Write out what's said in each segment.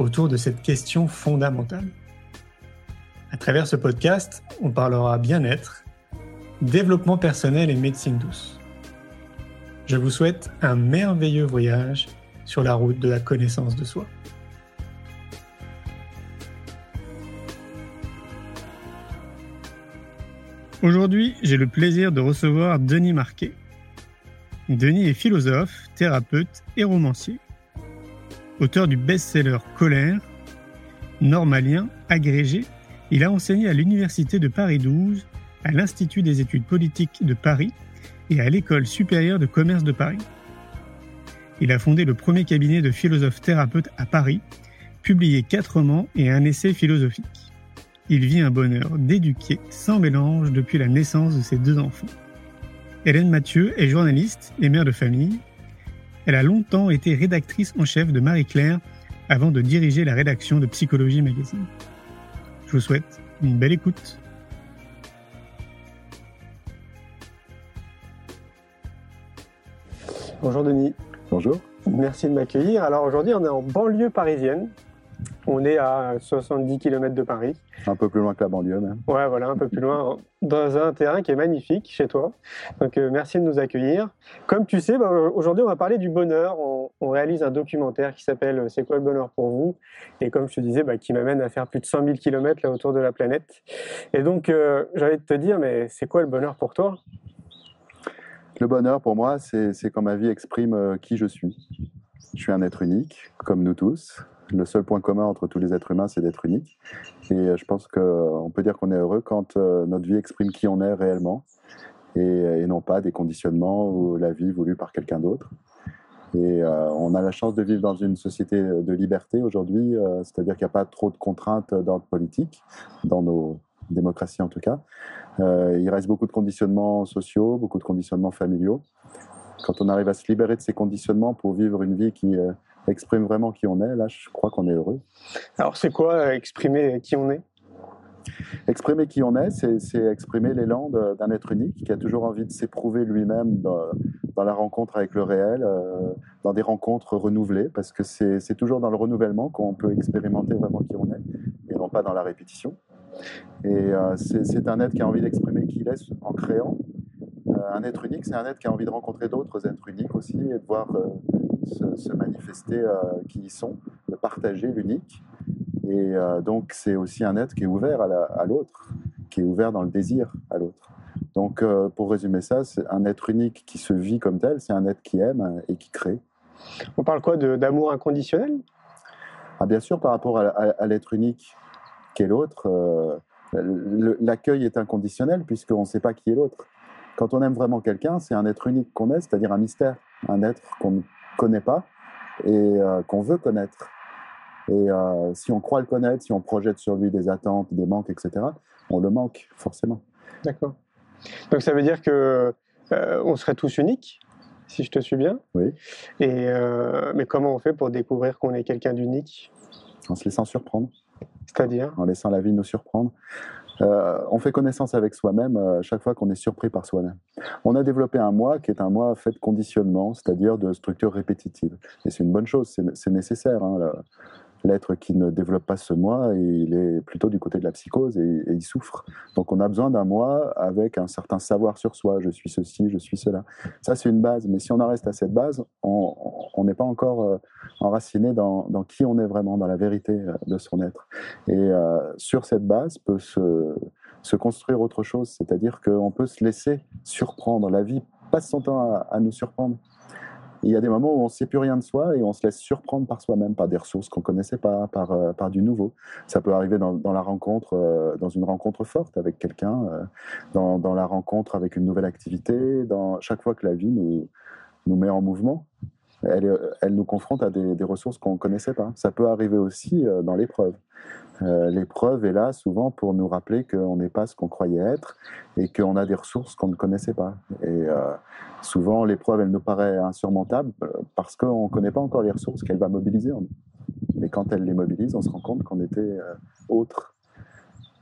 autour de cette question fondamentale. À travers ce podcast, on parlera bien-être, développement personnel et médecine douce. Je vous souhaite un merveilleux voyage sur la route de la connaissance de soi. Aujourd'hui, j'ai le plaisir de recevoir Denis Marquet. Denis est philosophe, thérapeute et romancier. Auteur du best-seller Colère, normalien, agrégé, il a enseigné à l'Université de Paris 12, à l'Institut des études politiques de Paris et à l'École supérieure de commerce de Paris. Il a fondé le premier cabinet de philosophes thérapeutes à Paris, publié quatre romans et un essai philosophique. Il vit un bonheur d'éduquer sans mélange depuis la naissance de ses deux enfants. Hélène Mathieu est journaliste et mère de famille. Elle a longtemps été rédactrice en chef de Marie-Claire avant de diriger la rédaction de Psychologie Magazine. Je vous souhaite une belle écoute. Bonjour Denis. Bonjour. Merci de m'accueillir. Alors aujourd'hui, on est en banlieue parisienne. On est à 70 km de Paris. Un peu plus loin que la banlieue même. Ouais, voilà, un peu plus loin, dans un terrain qui est magnifique chez toi. Donc euh, merci de nous accueillir. Comme tu sais, bah, aujourd'hui on va parler du bonheur. On, on réalise un documentaire qui s'appelle C'est quoi le bonheur pour vous? Et comme je te disais, bah, qui m'amène à faire plus de 100 000 km là autour de la planète. Et donc euh, j'allais te dire, mais c'est quoi le bonheur pour toi? Le bonheur pour moi, c'est c'est quand ma vie exprime euh, qui je suis. Je suis un être unique, comme nous tous. Le seul point commun entre tous les êtres humains, c'est d'être unique. Et euh, je pense qu'on peut dire qu'on est heureux quand euh, notre vie exprime qui on est réellement et, non pas des conditionnements ou la vie voulue par quelqu'un d'autre. Et euh, on a la chance de vivre dans une société de liberté aujourd'hui, euh, c'est-à-dire qu'il n'y a pas trop de contraintes d'ordre politique, dans nos démocraties en tout cas. Euh, il reste beaucoup de conditionnements sociaux, beaucoup de conditionnements familiaux. Quand on arrive à se libérer de ces conditionnements pour vivre une vie qui euh, exprime vraiment qui on est, là, je crois qu'on est heureux. Alors c'est quoi euh, exprimer qui on est? Exprimer qui on est, c'est exprimer l'élan d'un être unique qui a toujours envie de s'éprouver lui-même dans, dans la rencontre avec le réel, euh, dans des rencontres renouvelées, parce que c'est toujours dans le renouvellement qu'on peut expérimenter vraiment qui on est, et non pas dans la répétition. Et euh, c'est un être qui a envie d'exprimer qui il est en créant. Euh, un être unique, c'est un être qui a envie de rencontrer d'autres êtres uniques aussi et de voir se, se manifester euh, qui ils sont, de partager l'unique. Et euh, donc, c'est aussi un être qui est ouvert à la- à l'autre, qui est ouvert dans le désir à l'autre. Donc, euh, pour résumer ça, c'est un être unique qui se vit comme tel, c'est un être qui aime et qui crée. On parle quoi d'amour inconditionnel? Ah, bien sûr, par rapport à, à- à l'être unique qu'est l'autre, euh, l'accueil est inconditionnel puisqu'on ne sait pas qui est l'autre. Quand on aime vraiment quelqu'un, c'est un être unique qu'on est, c'est-à-dire un mystère, un être qu'on ne connaît pas et euh, qu'on veut connaître. Et euh, si on croit le connaître, si on projette sur lui des attentes, des manques, etc., on le manque forcément. D'accord. Donc ça veut dire que euh, on serait tous uniques, si je te suis bien. Oui. Et mais comment on fait pour découvrir qu'on est quelqu'un d'unique? En se laissant surprendre, C'est-à-dire? En laissant la vie nous surprendre. Euh, on fait connaissance avec soi-même euh, chaque fois qu'on est surpris par soi-même. On a développé un moi qui est un moi fait de conditionnement, c'est-à-dire de structures répétitives. Et c'est une bonne chose, c'est nécessaire. hein, L'être qui ne développe pas ce moi, il est plutôt du côté de la psychose et, il souffre. Donc on a besoin d'un moi avec un certain savoir sur soi. Je suis ceci, je suis cela. Ça, c'est une base. Mais si on en reste à cette base, on n'est pas encore euh, enraciné dans, qui on est vraiment, dans la vérité euh, de son être. Et euh, sur cette base peut se, construire autre chose, c'est-à-dire qu'on peut se laisser surprendre. La vie passe son temps à nous surprendre. Il y a des moments où on ne sait plus rien de soi et on se laisse surprendre par soi-même, par des ressources qu'on ne connaissait pas, par, euh, par du nouveau. Ça peut arriver dans, la rencontre, euh, dans une rencontre forte avec quelqu'un, euh, dans, la rencontre avec une nouvelle activité, dans chaque fois que la vie nous met en mouvement. Elle, nous confronte à des, ressources qu'on ne connaissait pas. Ça peut arriver aussi euh, dans l'épreuve. Euh, l'épreuve est là souvent pour nous rappeler qu'on n'est pas ce qu'on croyait être et qu'on a des ressources qu'on ne connaissait pas. Et euh, souvent, l'épreuve, elle nous paraît insurmontable parce qu'on ne connaît pas encore les ressources qu'elle va mobiliser en nous. Mais quand elle les mobilise, on se rend compte qu'on était autre.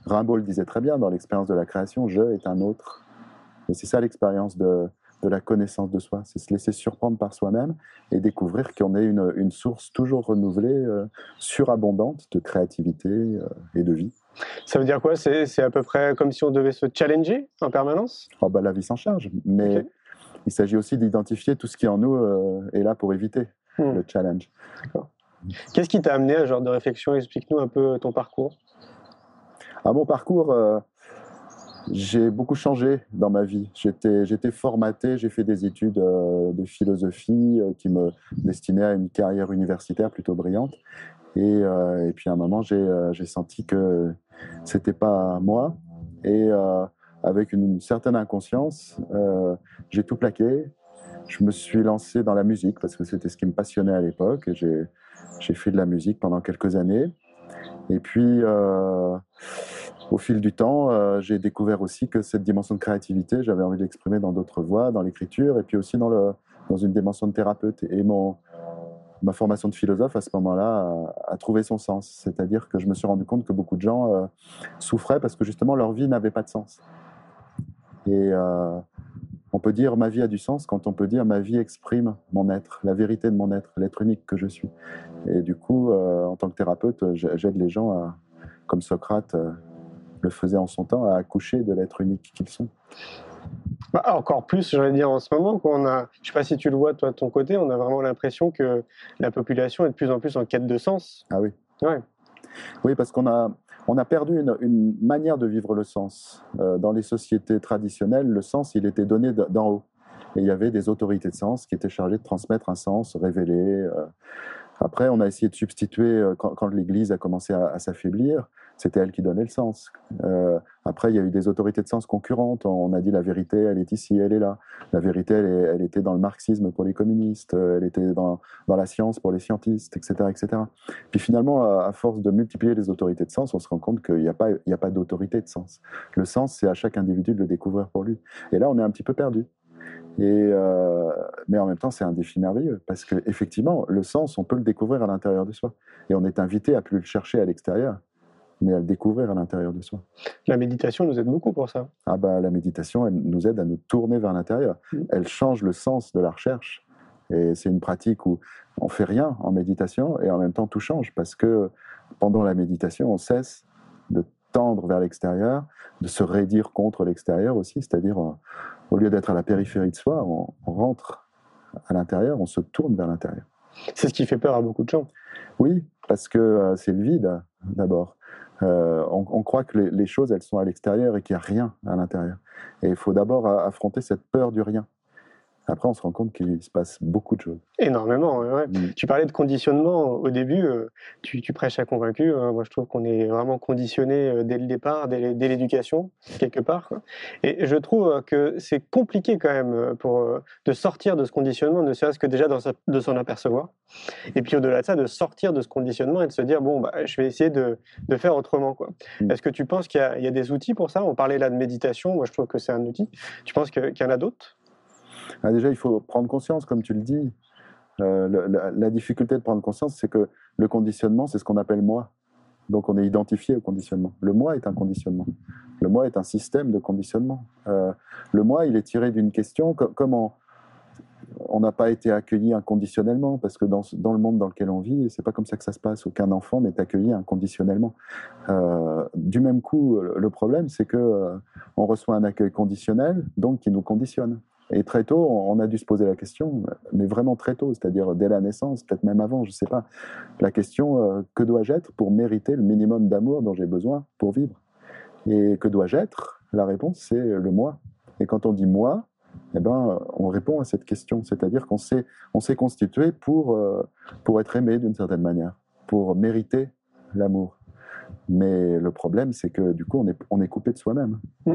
Rimbaud le disait très bien dans l'expérience de la création, je est un autre. Et c'est ça l'expérience de, de la connaissance de soi, c'est se laisser surprendre par soi-même et découvrir qu'on est une, une, source toujours renouvelée, euh, surabondante de créativité euh, et de vie. Ça veut dire quoi? C'est à peu près comme si on devait se challenger en permanence? Oh bah, La vie s'en charge, mais okay. il s'agit aussi d'identifier tout ce qui en nous euh, est là pour éviter hmm. le challenge. Qu'est-ce qui t'a amené à ce genre de réflexion? Explique-nous un peu ton parcours. À mon parcours, j'ai beaucoup changé dans ma vie. J'étais formaté, j'ai fait des études euh, de philosophie euh, qui me destinaient à une carrière universitaire plutôt brillante. Et, euh, et puis à un moment, j'ai senti que c'était pas moi. Et avec une certaine inconscience, j'ai tout plaqué. Je me suis lancé dans la musique parce que c'était ce qui me passionnait à l'époque. J'ai fait de la musique pendant quelques années. Et puis, au fil du temps, euh, j'ai découvert aussi que cette dimension de créativité, j'avais envie de l'exprimer dans d'autres voies, dans l'écriture, et puis aussi dans, une dimension de thérapeute. Et ma formation de philosophe, à ce moment-là, a, trouvé son sens. C'est-à-dire que je me suis rendu compte que beaucoup de gens euh, souffraient parce que justement leur vie n'avait pas de sens. Et euh, on peut dire ma vie a du sens quand on peut dire ma vie exprime mon être, la vérité de mon être, l'être unique que je suis. Et du coup, en tant que thérapeute, j'aide les gens à, comme Socrate le faisait en son temps, à accoucher de l'être unique qu'ils sont. Bah, encore plus, j'allais dire en ce moment, qu'on a, je sais pas si tu le vois toi de ton côté, on a vraiment l'impression que la population est de plus en plus en quête de sens. Ah oui. Ouais. Oui, parce qu'on a, on a perdu une, une, manière de vivre le sens. Euh, dans les sociétés traditionnelles, le sens, il était donné d'en haut. Et il y avait des autorités de sens qui étaient chargées de transmettre un sens révélé. Euh. Après, on a essayé de substituer, euh, quand, quand l'Église a commencé à, à s'affaiblir, c'était elle qui donnait le sens. Euh, après, il y a eu des autorités de sens concurrentes. On a dit la vérité, elle est ici, elle est là. La vérité, elle, était dans le marxisme pour les communistes, elle était dans, la science pour les scientistes, etc., etc. Puis finalement, à, force de multiplier les autorités de sens, on se rend compte qu'il n'y a pas, d'autorité de sens. Le sens, c'est à chaque individu de le découvrir pour lui. Et là, on est un petit peu perdu. Euh, mais en même temps, c'est un défi merveilleux parce que effectivement, le sens, on peut le découvrir à l'intérieur de soi, et on est invité à plus le chercher à l'extérieur, mais à le découvrir à l'intérieur de soi. La méditation nous aide beaucoup pour ça. Ah bah la méditation, elle nous aide à nous tourner vers l'intérieur. Mmh. Elle change le sens de la recherche, et c'est une pratique où on fait rien en méditation et en même temps tout change parce que pendant la méditation, on cesse de tendre vers l'extérieur, de se raidir contre l'extérieur aussi, c'est-à-dire au lieu d'être à la périphérie de soi, on, on rentre à l'intérieur, on se tourne vers l'intérieur. C'est ce qui fait peur à beaucoup de gens. Oui, parce que euh, c'est le vide d'abord. Euh, on, croit que les, les, choses, elles sont à l'extérieur et qu'il n'y a rien à l'intérieur. Et il faut d'abord affronter cette peur du rien. Après, on se rend compte qu'il se passe beaucoup de choses. Énormément, ouais. Mmh. Tu parlais de conditionnement au début, euh, tu, tu, prêches à convaincu. Hein. Moi, je trouve qu'on est vraiment conditionné euh, dès le départ, dès, l'éducation, quelque part. Quoi. Et je trouve euh, que c'est compliqué quand même pour, de sortir de ce conditionnement, ne serait-ce que déjà dans sa, de s'en apercevoir. Et puis au-delà de ça, de sortir de ce conditionnement et de se dire, bon, bah, je vais essayer de, de faire autrement. Quoi. Mmh. Est-ce que tu penses qu'il y, y, a des outils pour ça? On parlait là de méditation, moi je trouve que c'est un outil. Tu penses qu'il y en a d'autres? Ah, déjà, il faut prendre conscience, comme tu le dis. Euh, la, difficulté de prendre conscience, c'est que le conditionnement, c'est ce qu'on appelle moi. Donc, on est identifié au conditionnement. Le moi est un conditionnement. Le moi est un système de conditionnement. Euh, le moi, il est tiré d'une question comment on n'a pas été accueilli inconditionnellement parce que dans, le monde dans lequel on vit, c'est pas comme ça que ça se passe. Aucun enfant n'est accueilli inconditionnellement. Euh, du même coup, le problème, c'est que on reçoit un accueil conditionnel, donc qui nous conditionne. Et très tôt, on a dû se poser la question, mais vraiment très tôt, c'est-à-dire dès la naissance, peut-être même avant, je ne sais pas, la question euh, que dois-je être pour mériter le minimum d'amour dont j'ai besoin pour vivre? Et que dois-je être? La réponse, c'est le moi. Et quand on dit moi, eh ben, on répond à cette question, c'est-à-dire qu'on s'est, on s'est constitué pour, euh, pour être aimé d'une certaine manière, pour mériter l'amour. Mais le problème, c'est que du coup, on est, on est coupé de soi-même. Mm.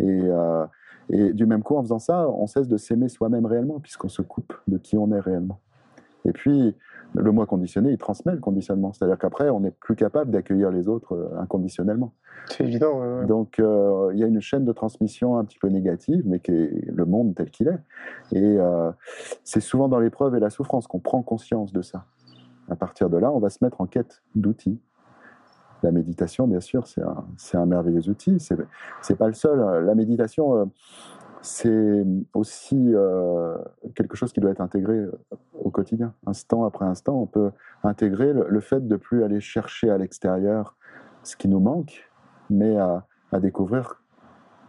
Et, euh, et du même coup, en faisant ça, on cesse de s'aimer soi-même réellement, puisqu'on se coupe de qui on est réellement. Et puis, le moi conditionné, il transmet le conditionnement. C'est-à-dire qu'après, on n'est plus capable d'accueillir les autres euh, inconditionnellement. C'est évident. ouais, ouais. Donc, euh, il y a une chaîne de transmission un petit peu négative, mais qui est le monde tel qu'il est. Et euh, c'est souvent dans l'épreuve et la souffrance qu'on prend conscience de ça. À partir de là, on va se mettre en quête d'outils. La méditation, bien sûr, c'est un, un merveilleux outil. C'est, c'est pas le seul. La méditation, euh, c'est aussi euh, quelque chose qui doit être intégré euh, au quotidien. Instant après instant, on peut intégrer le, le fait de plus aller chercher à l'extérieur ce qui nous manque, mais à, à découvrir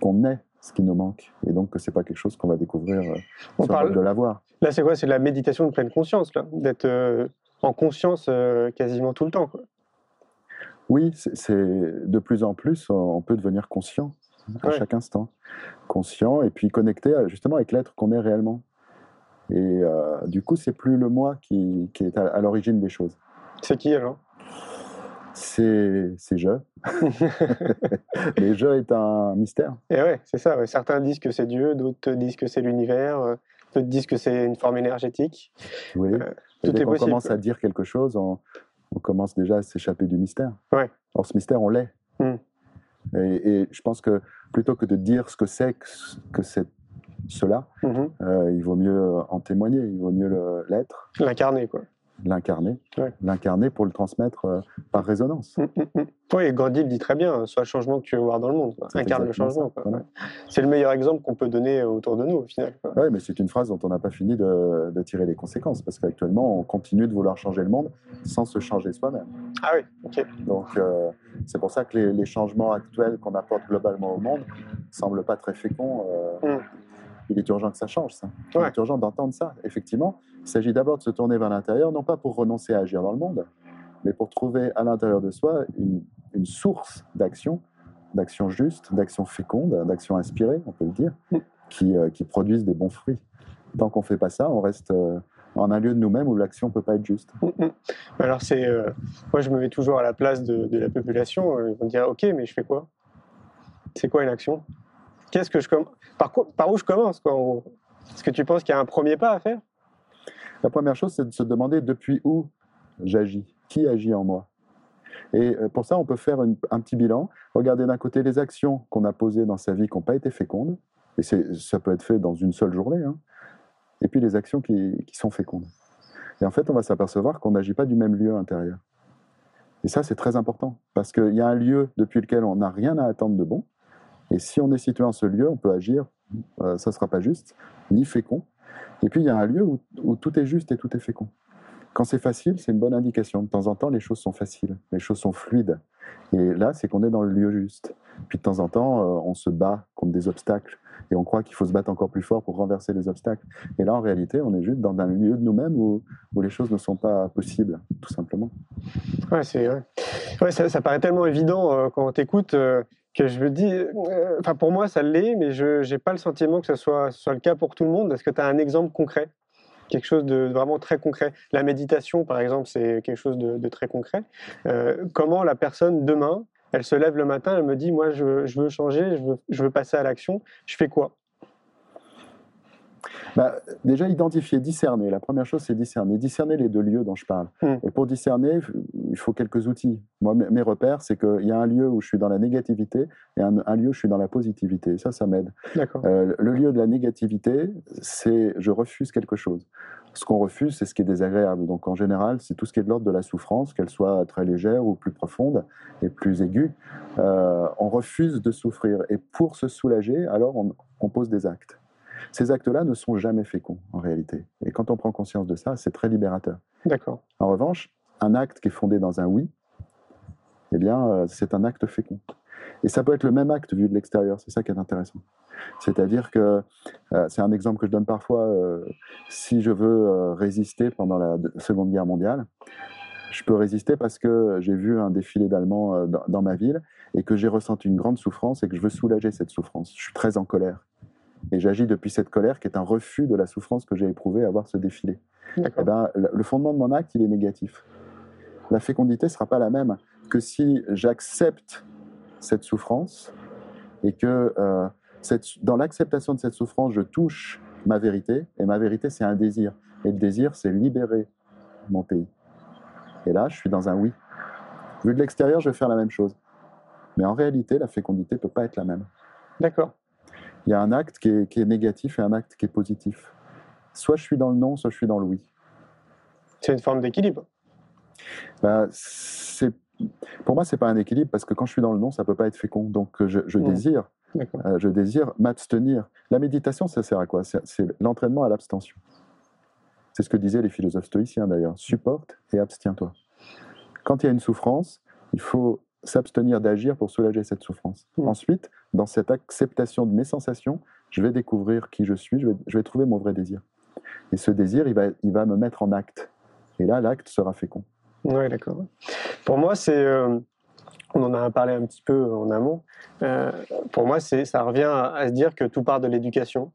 qu'on est ce qui nous manque. Et donc que c'est pas quelque chose qu'on va découvrir euh, On parle- de l'avoir. Là, c'est quoi? C'est de la méditation de pleine conscience, d'être euh, en conscience euh, quasiment tout le temps. Quoi. Oui, c'est de plus en plus, on peut devenir conscient à Ouais. chaque instant. Conscient et puis connecté justement avec l'être qu'on est réellement. Et euh, du coup, c'est plus le moi qui, qui est à, à l'origine des choses. C'est qui alors? C'est c'est je. Mais je est un mystère. Et ouais, c'est ça. ouais. Certains disent que c'est Dieu, d'autres disent que c'est l'univers, euh, d'autres disent que c'est une forme énergétique. Oui. Euh, tout dès est possible, commence à dire quelque chose, on, on commence déjà à s'échapper du mystère. Ouais. Or, ce mystère, on l'est. Hmm. Et, et je pense que plutôt que de dire ce que c'est que, que c'est cela, Mhm. euh, il vaut mieux en témoigner, il vaut mieux l'être, L'incarner, quoi. L'incarner, Ouais. l'incarner pour le transmettre euh, par résonance. Mm, mm, mm. Oui, et Gandhi le dit très bien, sois le changement que tu veux voir dans le monde. quoi. Incarne le changement. C'est le meilleur exemple qu'on peut donner euh, autour de nous, au final. Oui, mais c'est une phrase dont on n'a pas fini de, de tirer les conséquences, parce qu'actuellement, on continue de vouloir changer le monde sans se changer soi-même. Ah oui, ok. Donc, euh, c'est pour ça que les, les changements actuels qu'on apporte globalement au monde semblent pas très féconds. euh, Mm. Il est urgent que ça change, ça. Il est urgent d'entendre ça. Effectivement, il s'agit d'abord de se tourner vers l'intérieur, non pas pour renoncer à agir dans le monde, mais pour trouver à l'intérieur de soi une, une source d'action, d'action juste, d'action féconde, d'action inspirée, on peut le dire, Mm. qui, euh, qui produisent des bons fruits. Tant qu'on fait pas ça, on reste euh, en un lieu de nous-mêmes où l'action peut pas être juste. Mm, mm. Alors, c'est. euh, moi, je me mets toujours à la place de, de la population. euh, Ils vont me dire Ok, mais je fais quoi? C'est quoi une action? Qu'est-ce que je par, où je commence, quoi, en gros? Est-ce que tu penses qu'il y a un premier pas à faire? La première chose, c'est de se demander depuis où j'agis, qui agit en moi? Et euh, pour ça, on peut faire un petit bilan, regarder d'un côté les actions qu'on a posées dans sa vie qui n'ont pas été fécondes, et ça peut être fait dans une seule journée, hein, et puis les actions qui, qui sont fécondes. Et en fait, on va s'apercevoir qu'on n'agit pas du même lieu intérieur. Et ça, c'est très important, parce qu'il y a un lieu depuis lequel on n'a rien à attendre de bon, et si on est situé en ce lieu, on peut agir, euh, ça ne sera pas juste, ni fécond, et puis, il y a un lieu où, tout est juste et tout est fécond. Quand c'est facile, c'est une bonne indication. De temps en temps, les choses sont faciles, les choses sont fluides. Et là, c'est qu'on est dans le lieu juste. Puis de temps en temps, euh, on se bat contre des obstacles et on croit qu'il faut se battre encore plus fort pour renverser les obstacles. Et là, en réalité, on est juste dans un lieu de nous-mêmes où, les choses ne sont pas possibles, tout simplement. Ouais. Ouais. Ouais, ça, paraît tellement évident euh, quand on t'écoute que je me dis. euh, Enfin, pour moi, ça l'est, mais je n'ai pas le sentiment que ce soit, soit le cas pour tout le monde. Est-ce que tu as un exemple concret? Quelque chose de vraiment très concret. La méditation, par exemple, c'est quelque chose de, de très concret. Euh, comment la personne, demain, elle se lève le matin, elle me dit Moi, je, je veux changer, je veux, je veux passer à l'action, je fais quoi? Bah, déjà, identifier, discerner. La première chose, c'est discerner. Discerner les deux lieux dont je parle. Hmm. Et pour discerner, il faut quelques outils. Moi, mes repères, c'est qu'il y a un lieu où je suis dans la négativité et un, un lieu où je suis dans la positivité. Ça, ça m'aide. Euh, le lieu de la négativité, c'est je refuse quelque chose. Ce qu'on refuse, c'est ce qui est désagréable. Donc, en général, c'est tout ce qui est de l'ordre de la souffrance, qu'elle soit très légère ou plus profonde et plus aiguë. Euh, on refuse de souffrir. Et pour se soulager, alors on, on pose des actes. Ces actes-là ne sont jamais féconds, en réalité. Et quand on prend conscience de ça, c'est très libérateur. D'accord. En revanche, un acte qui est fondé dans un oui, eh bien, euh, c'est un acte fécond. Et ça peut être le même acte vu de l'extérieur, c'est ça qui est intéressant. C'est-à-dire que, euh, c'est un exemple que je donne parfois, euh, si je veux euh, résister pendant la de- Seconde Guerre mondiale, je peux résister parce que j'ai vu un défilé d'Allemands dans, dans ma ville et que j'ai ressenti une grande souffrance et que je veux soulager cette souffrance. Je suis très en colère. Et j'agis depuis cette colère qui est un refus de la souffrance que j'ai éprouvée à voir ce défilé eh ben, le le fondement de mon acte, il est négatif. La fécondité ne sera pas la même que si j'accepte cette souffrance et que euh, cette, dans l'acceptation de cette souffrance, je touche ma vérité. Et ma vérité, c'est un désir. Et le désir, c'est libérer mon pays. Et là, je suis dans un oui. Vu de l'extérieur, je vais faire la même chose. Mais en réalité, la fécondité ne peut pas être la même. D'accord. Il y a un acte qui est, qui est négatif et un acte qui est positif. Soit je suis dans le non, soit je suis dans le oui. C'est une forme d'équilibre. Bah, c'est- pour moi, c'est pas un équilibre parce que quand je suis dans le non, ça peut pas être fécond. Donc, euh, je, je Mm. désire, euh, je désire m'abstenir. La méditation, ça sert à quoi? C'est c'est l'entraînement à l'abstention. C'est ce que disaient les philosophes stoïciens d'ailleurs. Supporte et abstiens-toi. Quand il y a une souffrance, il faut s'abstenir d'agir pour soulager cette souffrance. Mm. Ensuite, dans cette acceptation de mes sensations, je vais découvrir qui je suis, je vais, je vais trouver mon vrai désir. Et ce désir, il va, il va me mettre en acte. Et là, l'acte sera fécond. Oui, d'accord. Pour moi, c'est. euh, on en a parlé un petit peu en amont. Euh, pour moi, ça revient à, à se dire que tout part de l'éducation.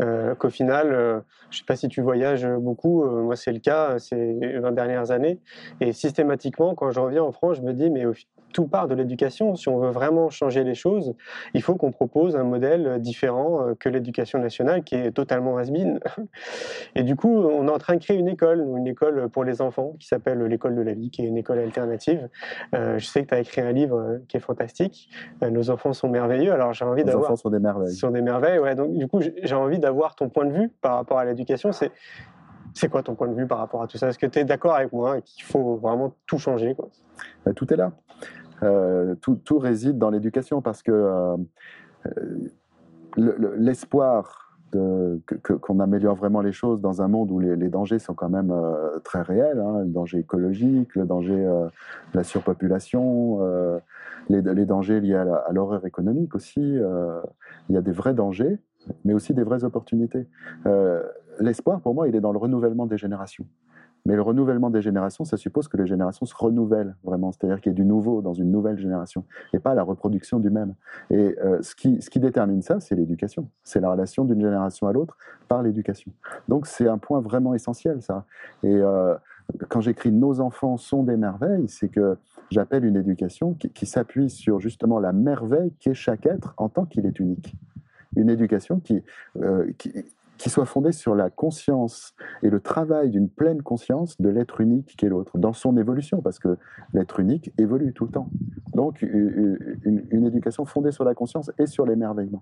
Euh, qu'au final, euh, je ne sais pas si tu voyages beaucoup, moi c'est le cas ces 20 dernières années, et systématiquement, quand je reviens en France, je me dis, mais tout part de l'éducation. Si on veut vraiment changer les choses, il faut qu'on propose un modèle différent euh, que l'éducation nationale, qui est totalement has-been. Et du coup, on est en train de créer une école, une école pour les enfants, qui s'appelle l'école de la vie, qui est une école alternative. Euh, je sais que tu as écrit un livre euh, qui est fantastique. Euh, Nos enfants sont merveilleux. Alors j'ai envie d'avoir enfants sont des merveilles. sur des merveilles. Ouais, donc du coup, j'ai envie d'avoir ton point de vue par rapport à l'éducation. C'est c'est quoi ton point de vue par rapport à tout ça? Est-ce que tu es d'accord avec moi qu'il faut vraiment tout changer quoi? Ben, tout est là. Euh, tout, réside dans l'éducation parce que euh, le- le- l'espoir qu'on améliore vraiment les choses dans un monde où les, dangers sont quand même euh, très réels, hein, le danger écologique, le danger de la surpopulation, les, les dangers liés à l'horreur économique aussi. il y a des vrais dangers, mais aussi des vraies opportunités. L'espoir, pour moi, il est dans le renouvellement des générations. Mais le renouvellement des générations, ça suppose que les générations se renouvellent vraiment, c'est-à-dire qu'il y ait du nouveau dans une nouvelle génération, et pas la reproduction du même. Et euh, ce, qui, ce qui détermine ça, c'est l'éducation. C'est la relation d'une génération à l'autre par l'éducation. Donc c'est un point vraiment essentiel, ça. Et euh, quand j'écris Nos enfants sont des merveilles, c'est que j'appelle une éducation qui, s'appuie sur justement la merveille qu'est chaque être en tant qu'il est unique. Une éducation qui, euh, qui, qui soit fondée sur la conscience et le travail d'une pleine conscience de l'être unique qu'est l'autre, dans son évolution, parce que l'être unique évolue tout le temps. Donc, une, éducation fondée sur la conscience et sur l'émerveillement.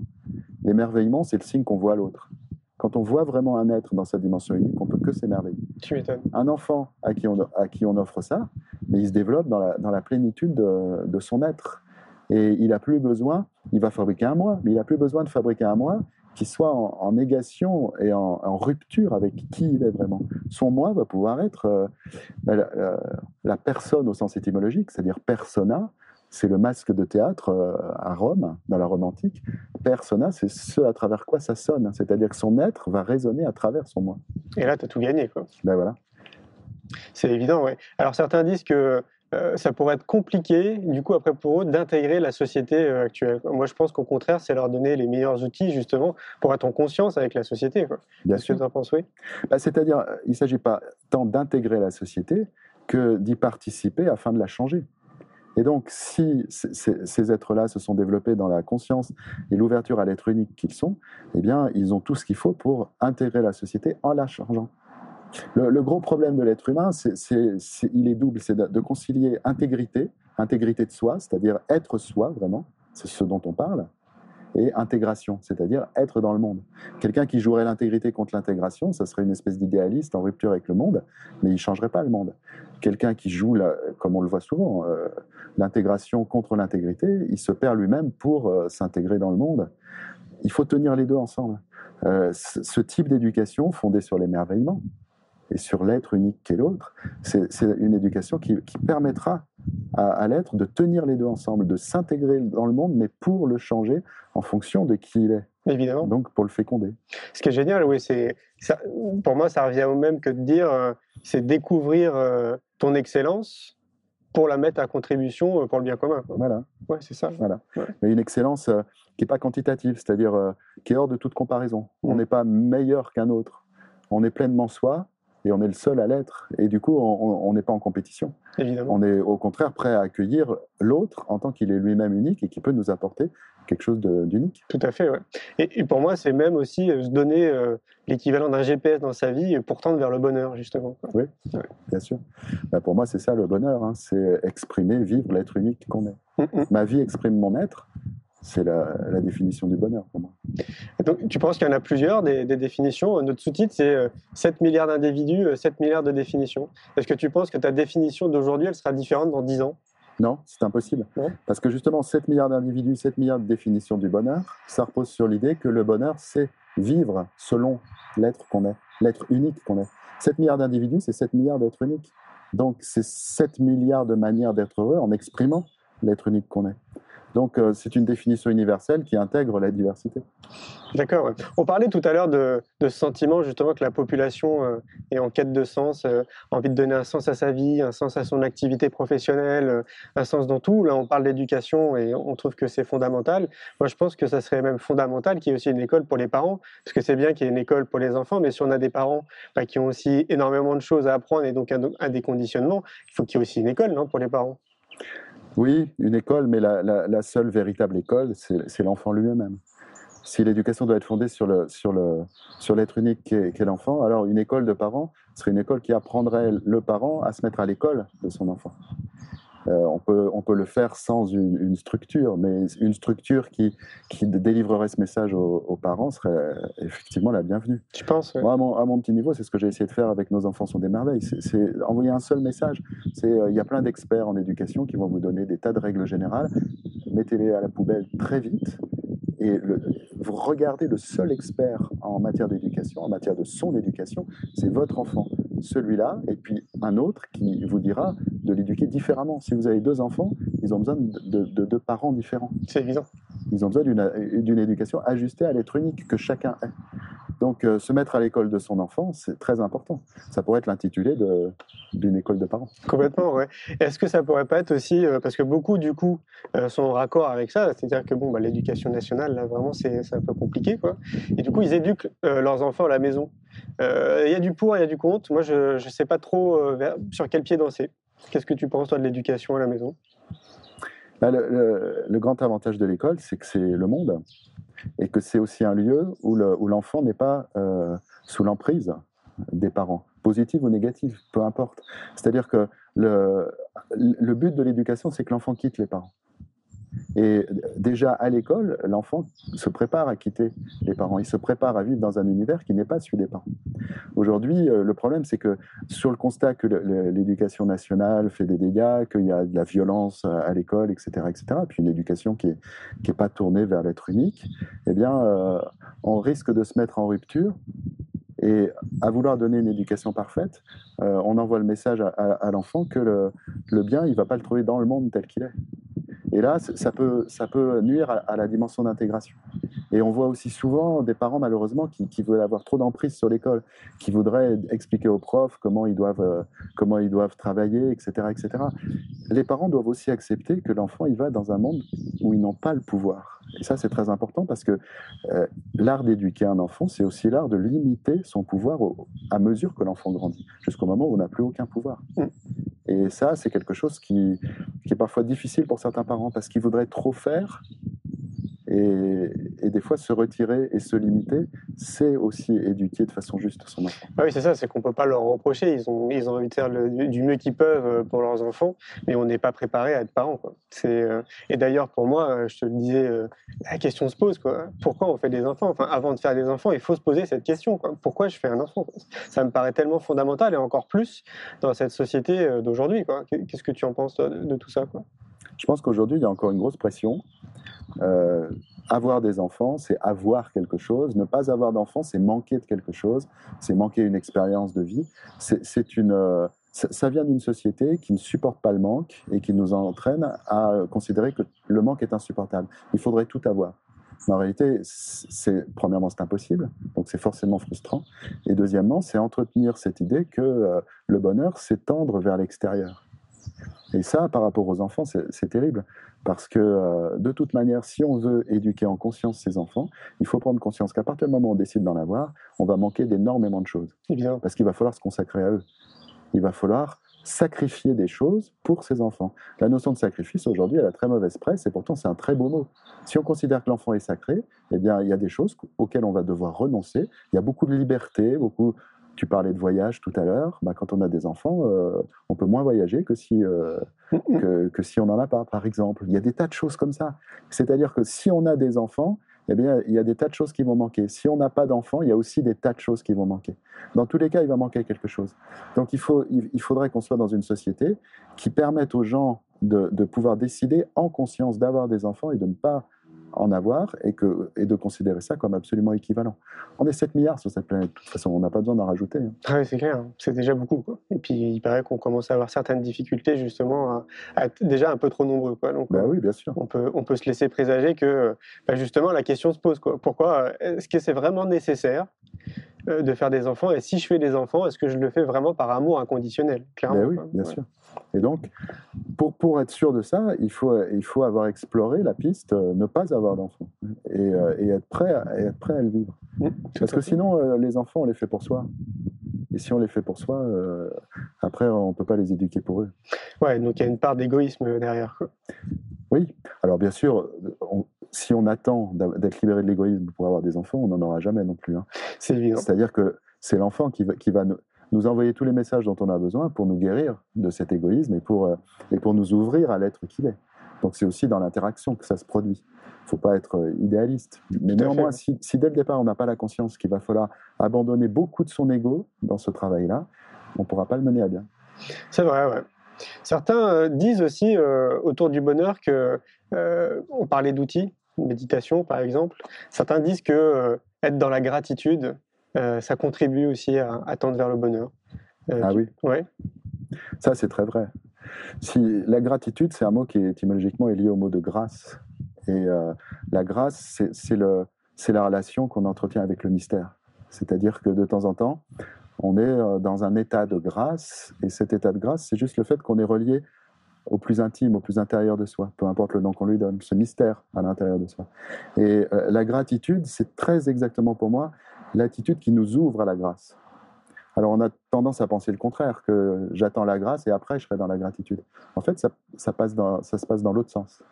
L'émerveillement, c'est le signe qu'on voit l'autre. Quand on voit vraiment un être dans sa dimension unique, on peut que s'émerveiller. Tu m'étonnes. Un enfant à qui on, à qui on offre ça, mais il se développe dans la, dans la plénitude de, de son être. Et il n'a plus besoin, il va fabriquer un moi, mais il n'a plus besoin de fabriquer un moi qui soit en, en négation et en, en rupture avec qui il est vraiment. Son moi va pouvoir être euh, la, la- la personne au sens étymologique, c'est-à-dire persona, c'est le masque de théâtre euh, à Rome, dans la Rome antique. Persona, c'est ce à travers quoi ça sonne, c'est-à-dire que son être va résonner à travers son moi. Et là, tu as tout gagné. quoi. Ben voilà. C'est évident, oui. Alors certains disent que euh, ça pourrait être compliqué, du coup, après pour eux, d'intégrer la société euh, actuelle. Moi, je pense qu'au contraire, c'est leur donner les meilleurs outils, justement, pour être en conscience avec la société. quoi. Bien Est-ce que sûr. tu en penses, oui? Bah, C'est-à-dire, il ne s'agit pas tant d'intégrer la société que d'y participer afin de la changer. Et donc, si c- c- ces êtres-là se sont développés dans la conscience et l'ouverture à l'être unique qu'ils sont, eh bien, ils ont tout ce qu'il faut pour intégrer la société en la changeant. Le, gros problème de l'être humain, c'est, il est double, c'est de, concilier intégrité, intégrité de soi, c'est-à-dire être soi vraiment, c'est ce dont on parle, et intégration, c'est-à-dire être dans le monde. Quelqu'un qui jouerait l'intégrité contre l'intégration, ça serait une espèce d'idéaliste en rupture avec le monde, mais il changerait pas le monde. Quelqu'un qui joue, comme on le voit souvent, euh, l'intégration contre l'intégrité, il se perd lui-même pour euh, s'intégrer dans le monde. Il faut tenir les deux ensemble. Euh, ce type d'éducation fondée sur l'émerveillement et sur l'être unique qu'est l'autre, c'est une éducation qui, qui permettra à, à l'être de tenir les deux ensemble, de s'intégrer dans le monde, mais pour le changer en fonction de qui il est, Évidemment. donc pour le féconder. Ce qui est génial, oui, c'est pour moi, ça revient au même que de dire, euh, c'est découvrir euh, ton excellence pour la mettre à contribution euh, pour le bien commun. quoi. Voilà. Ouais, c'est ça. mais une excellence euh, qui n'est pas quantitative, c'est-à-dire qui est hors de toute comparaison. On Mm. n'est pas meilleur qu'un autre. On est pleinement soi et on est le seul à l'être. Et du coup, on n'est pas en compétition. Évidemment. On est au contraire prêt à accueillir l'autre en tant qu'il est lui-même unique et qui peut nous apporter quelque chose d'unique. Tout à fait, ouais. Et, pour moi, c'est même aussi euh, se donner euh, l'équivalent d'un GPS dans sa vie pour tendre vers le bonheur, justement. Oui, bien sûr. Bah, pour moi, c'est ça le bonheur, hein. c'est exprimer, vivre l'être unique qu'on est. Mm, mm. Ma vie exprime mon être, c'est la, définition du bonheur pour moi. donc, tu penses qu'il y en a plusieurs, des, définitions? Notre sous-titre, c'est 7 euh, milliards d'individus, 7 euh, milliards de définitions. Est-ce que tu penses que ta définition d'aujourd'hui, elle sera différente dans 10 ans? Non, c'est impossible. Parce que justement, 7 milliards d'individus, 7 milliards de définitions du bonheur, ça repose sur l'idée que le bonheur, c'est vivre selon l'être qu'on est, l'être unique qu'on est. 7 milliards d'individus, c'est 7 milliards d'êtres uniques. Donc, c'est 7 milliards de manières d'être heureux en exprimant l'être unique qu'on est. Donc euh, c'est une définition universelle qui intègre la diversité. D'accord. On parlait tout à l'heure de, ce sentiment justement que la population euh, est en quête de sens, euh, envie de donner un sens à sa vie, un sens à son activité professionnelle, un sens dans tout. Là, on parle d'éducation et on trouve que c'est fondamental. Moi, je pense que ça serait même fondamental qu'il y ait aussi une école pour les parents, parce que c'est bien qu'il y ait une école pour les enfants, mais si on a des parents bah, qui ont aussi énormément de choses à apprendre et donc un, des conditionnements, il faut qu'il y ait aussi une école non, pour les parents? Oui, une école, mais la, seule véritable école, c'est l'enfant lui-même. Si l'éducation doit être fondée sur l'être unique qu'est l'enfant, alors une école de parents serait une école qui apprendrait le parent à se mettre à l'école de son enfant. Euh, on, peut, on peut le faire sans une, structure, mais une structure qui, qui délivrerait ce message aux, parents serait effectivement la bienvenue. Tu penses Moi, à mon, petit niveau, c'est ce que j'ai essayé de faire avec nos enfants sont des merveilles. C'est envoyer un seul message. Euh, il y a plein d'experts en éducation qui vont vous donner des tas de règles générales. Mettez-les à la poubelle très vite et vous regardez le seul expert en matière d'éducation, en matière de son éducation, c'est votre enfant. Celui-là, et puis un autre qui vous dira de l'éduquer différemment. Si vous avez deux enfants, ils ont besoin de deux parents différents. C'est évident. Ils ont besoin d'une éducation ajustée à l'être unique que chacun est. Donc, euh, se mettre à l'école de son enfant, c'est très important. Ça pourrait être l'intitulé d'une école de parents. Complètement, ouais. Est-ce que ça pourrait pas être aussi, euh, parce que beaucoup, du coup, euh, sont en raccord avec ça, c'est-à-dire que bon, bah, l'éducation nationale, là, vraiment, c'est un peu compliqué, quoi. Et du coup, ils éduquent leurs enfants à la maison. Il y a du pour, il y a du contre. Moi, je ne sais pas trop sur quel pied danser. Qu'est-ce que tu penses, toi, de l'éducation à la maison? Bah, le, grand avantage de l'école, c'est que c'est le monde et que c'est aussi un lieu où l'enfant n'est pas euh, sous l'emprise des parents, positive ou négative, peu importe. C'est-à-dire que le, le but de l'éducation, c'est que l'enfant quitte les parents. Et déjà à l'école, l'enfant se prépare à quitter les parents. Il se prépare à vivre dans un univers qui n'est pas celui des parents. Aujourd'hui, euh, le problème, c'est que sur le constat que l'éducation nationale fait des dégâts, qu'il y a de la violence à l'école, etc., etc., puis une éducation qui n'est qui est pas tournée vers l'être unique, eh bien, euh, on risque de se mettre en rupture et à vouloir donner une éducation parfaite, euh, on envoie le message à, l'enfant que le, le, bien, il ne va pas le trouver dans le monde tel qu'il est. Et là, ça peut, nuire à, la dimension d'intégration. Et on voit aussi souvent des parents, malheureusement, qui, veulent avoir trop d'emprise sur l'école, qui voudraient expliquer aux profs comment ils doivent, euh, comment ils doivent travailler, etc., etc. Les parents doivent aussi accepter que l'enfant, il va dans un monde où ils n'ont pas le pouvoir. Et ça, c'est très important parce que euh, l'art d'éduquer un enfant, c'est aussi l'art de limiter son pouvoir à mesure que l'enfant grandit, jusqu'au moment où on n'a plus aucun pouvoir. Mm. Et ça, c'est quelque chose qui, qui, est parfois difficile pour certains parents parce qu'ils voudraient trop faire et, des fois, se retirer et se limiter, c'est aussi éduquer de façon juste son enfant. Ah oui, c'est ça, c'est qu'on ne peut pas leur reprocher. Ils ont, ils ont envie de faire du mieux qu'ils peuvent euh, pour leurs enfants, mais on n'est pas préparé à être parent. Euh, et d'ailleurs, pour moi, euh, je te le disais, la question se pose. Quoi. Pourquoi on fait des enfants? Enfin, Avant de faire des enfants, il faut se poser cette question. Quoi. Pourquoi je fais un enfant? Ça me paraît tellement fondamental et encore plus dans cette société d'aujourd'hui. Qu'est-ce que tu en penses de, de tout ça Je pense qu'aujourd'hui, il y a encore une grosse pression euh, avoir des enfants, c'est avoir quelque chose. Ne pas avoir d'enfants, c'est manquer de quelque chose. C'est manquer une expérience de vie. C'est une, euh, ça vient d'une société qui ne supporte pas le manque et qui nous entraîne à considérer que le manque est insupportable. Il faudrait tout avoir. Mais en réalité, c'est premièrement, c'est impossible, donc c'est forcément frustrant. Et deuxièmement, c'est entretenir cette idée que euh, le bonheur, c'est tendre vers l'extérieur. Et ça, par rapport aux enfants, c'est terrible. Parce que euh, de toute manière, si on veut éduquer en conscience ces enfants, il faut prendre conscience qu'à partir du moment où on décide d'en avoir, on va manquer d'énormément de choses. Parce qu'il va falloir se consacrer à eux. Il va falloir sacrifier des choses pour ses enfants. La notion de sacrifice, aujourd'hui, elle a très mauvaise presse et pourtant c'est un très beau mot. Si on considère que l'enfant est sacré, eh bien, il y a des choses auxquelles on va devoir renoncer. Il y a beaucoup de liberté, beaucoup. Tu parlais de voyage tout à l'heure. Bah, quand on a des enfants, euh, on peut moins voyager que si, euh, que, que si on n'en a pas, par exemple. Il y a des tas de choses comme ça. C'est-à-dire que si on a des enfants, eh bien, il y a des tas de choses qui vont manquer. Si on n'a pas d'enfants, il y a aussi des tas de choses qui vont manquer. Dans tous les cas, il va manquer quelque chose. Donc, il, faut, il, faudrait qu'on soit dans une société qui permette aux gens de, de pouvoir décider en conscience d'avoir des enfants et de ne pas en avoir et, que, et de considérer ça comme absolument équivalent. On est 7 milliards sur cette planète, de toute façon, on n'a pas besoin d'en rajouter. Hein. Ah oui, c'est clair, c'est déjà beaucoup. Et puis il paraît qu'on commence à avoir certaines difficultés justement à, être déjà un peu trop nombreux. Quoi. Donc, bah oui, bien sûr. On peut, on peut se laisser présager que bah, justement la question se pose. Quoi. Pourquoi Est-ce que c'est vraiment nécessaire euh, de faire des enfants Et si je fais des enfants, est-ce que je le fais vraiment par amour inconditionnel? Clairement. Ben oui, bien sûr. Et donc, pour, pour être sûr de ça, il faut, il faut avoir exploré la piste, euh, ne pas avoir d'enfants et, euh, et, être prêt à, être prêt à le vivre. Mmh, Parce que sinon, les enfants, on les fait pour soi. Et si on les fait pour soi, après, on ne peut pas les éduquer pour eux. Ouais, donc il y a une part d'égoïsme derrière. Quoi. Oui, alors bien sûr, si on attend d'être libéré de l'égoïsme pour avoir des enfants, on n'en aura jamais non plus. Hein. C'est évident. C'est-à-dire que c'est l'enfant qui va, qui va nous, envoyer tous les messages dont on a besoin pour nous guérir de cet égoïsme et pour, euh, et pour nous ouvrir à l'être qu'il est. Donc c'est aussi dans l'interaction que ça se produit. Il ne faut pas être euh, idéaliste. Mais néanmoins, si, si, dès le départ on n'a pas la conscience qu'il va falloir abandonner beaucoup de son ego dans ce travail-là, on ne pourra pas le mener à bien. C'est vrai, ouais. Certains euh, disent aussi autour du bonheur que on parlait d'outils, méditation par exemple. Certains disent que euh, être dans la gratitude, euh, ça contribue aussi à, tendre vers le bonheur. Euh, ah oui. Ouais. Ça c'est très vrai. Si la gratitude, c'est un mot qui étymologiquement est lié au mot de grâce. Et la grâce, c'est la relation qu'on entretient avec le mystère. C'est-à-dire que de temps en temps, on est dans un état de grâce, et cet état de grâce, c'est juste le fait qu'on est relié au plus intime, au plus intérieur de soi, peu importe le nom qu'on lui donne, ce mystère à l'intérieur de soi. Et euh, la gratitude, c'est très exactement pour moi l'attitude qui nous ouvre à la grâce. Alors on a tendance à penser le contraire, que j'attends la grâce et après je serai dans la gratitude. En fait, ça, passe dans, se passe dans l'autre sens.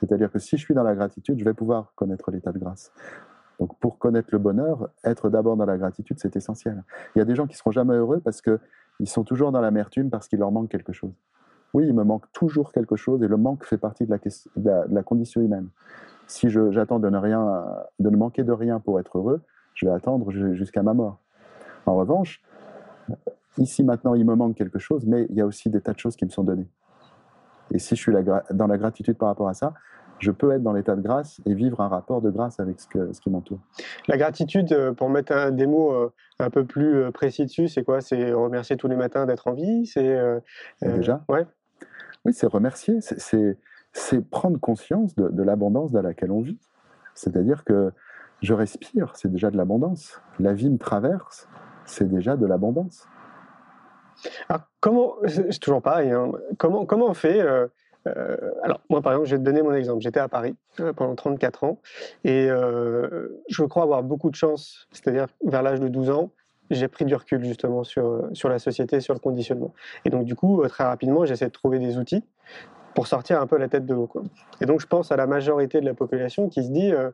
C'est-à-dire que si je suis dans la gratitude, je vais pouvoir connaître l'état de grâce. Donc pour connaître le bonheur, être d'abord dans la gratitude, c'est essentiel. Il y a des gens qui seront jamais heureux parce qu'ils sont toujours dans l'amertume parce qu'il leur manque quelque chose oui, il me manque toujours quelque chose et le manque fait partie de la, condition humaine. Si j'attends de ne, rien, de ne manquer de rien pour être heureux, je vais attendre jusqu'à ma mort. En revanche, ici maintenant, il me manque quelque chose, mais il y a aussi des tas de choses qui me sont données. Et si je suis dans la gratitude par rapport à ça, je peux être dans l'état de grâce et vivre un rapport de grâce avec ce, ce qui m'entoure. La gratitude, euh, pour mettre un, des mots euh, un peu plus euh, précis dessus, c'est quoi? C'est remercier tous les matins d'être en vie? C'est déjà. Ouais. Oui, c'est remercier, c'est prendre conscience de, l'abondance dans laquelle on vit. C'est-à-dire que je respire, c'est déjà de l'abondance. La vie me traverse, c'est déjà de l'abondance. comment, c'est toujours pareil, hein. comment, comment on fait euh, euh, alors, moi, par exemple, je vais te donner mon exemple. J'étais à Paris euh, pendant 34 ans et je crois avoir beaucoup de chance, c'est-à-dire vers l'âge de 12 ans, j'ai pris du recul justement sur, sur la société, sur le conditionnement. Et donc du coup, euh, très rapidement, j'essaie de trouver des outils pour sortir un peu la tête de l'eau. Et donc je pense à la majorité de la population qui se dit euh,